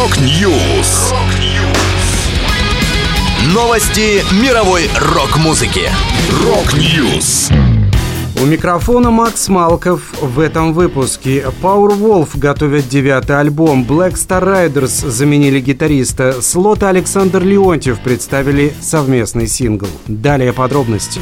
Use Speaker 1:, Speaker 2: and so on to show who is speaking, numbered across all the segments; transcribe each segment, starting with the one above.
Speaker 1: Rock News. Новости мировой рок-музыки. Rock News.
Speaker 2: У микрофона Макс Малков в этом выпуске. Powerwolf готовят девятый альбом. Black Star Riders заменили гитариста. Слот и Александр Леонтьев представили совместный сингл. Далее подробности.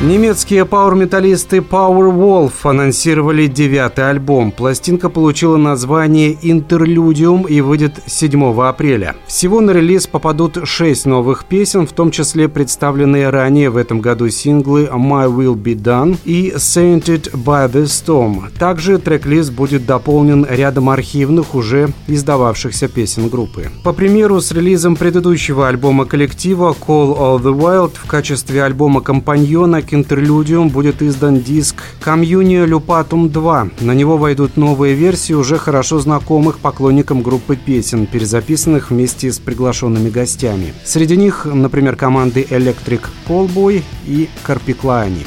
Speaker 2: Немецкие пауэр-металлисты Powerwolf анонсировали девятый альбом. Пластинка получила название «Интерлюдиум» и выйдет 7 апреля. Всего на релиз попадут шесть новых песен, в том числе представленные ранее в этом году синглы «My Will Be Done» и «Sainted by the Storm». Также трек-лист будет дополнен рядом архивных, уже издававшихся песен группы. По примеру, с релизом предыдущего альбома коллектива «Call of the Wild» в качестве альбома-компаньона к интерлюдиум будет издан диск «Комьюния Люпатум 2». На него войдут новые версии уже хорошо знакомых поклонникам группы песен, перезаписанных вместе с приглашенными гостями. Среди них, например, команды Electric Callboy и Карпиклани.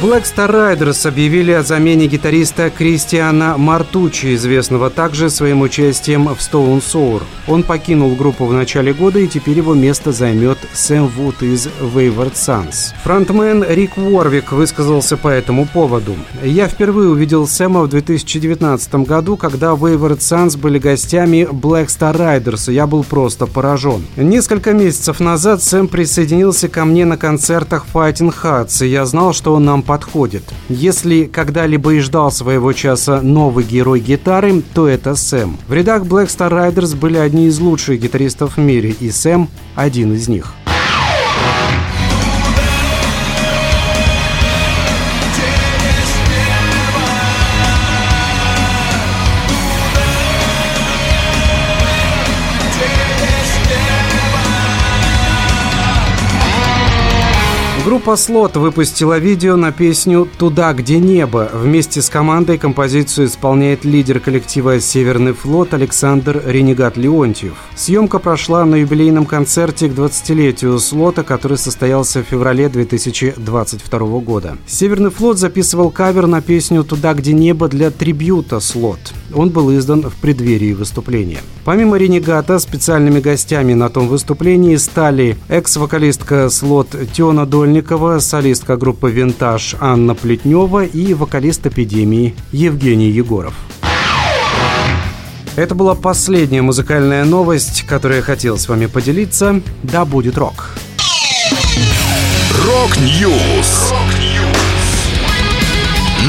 Speaker 2: Black Star Riders объявили о замене гитариста Кристиана Мартучи, известного также своим участием в Stone Sour. Он покинул группу в начале года и теперь его место займет Сэм Вуд из Wayward Sons. Фронтмен Рик Уорвик высказался по этому поводу. «Я впервые увидел Сэма в 2019 году, когда Wayward Sons были гостями Black Star Riders, и я был просто поражен. Несколько месяцев назад Сэм присоединился ко мне на концертах Fighting Hearts, и я знал, что он нам подходит. Если когда-либо и ждал своего часа новый герой гитары, то это Сэм. В рядах Black Star Riders были одни из лучших гитаристов в мире, и Сэм один из них. Группа Слот выпустила видео на песню «Туда, где небо». Вместе с командой композицию исполняет лидер коллектива «Северный флот» Александр Ренегат Леонтьев. Съемка прошла на юбилейном концерте к 20-летию Слота, который состоялся в феврале 2022 года. «Северный флот» записывал кавер на песню «Туда, где небо» для трибюта Слот. Он был издан в преддверии выступления. Помимо Ренегата, специальными гостями на том выступлении стали экс-вокалистка Слот Теона Дольник Сальникова, солистка группы «Винтаж» Анна Плетнева и вокалист «Эпидемии» Евгений Егоров. Это была последняя музыкальная новость, которую я хотел с вами поделиться. Да будет рок!
Speaker 1: Rock News!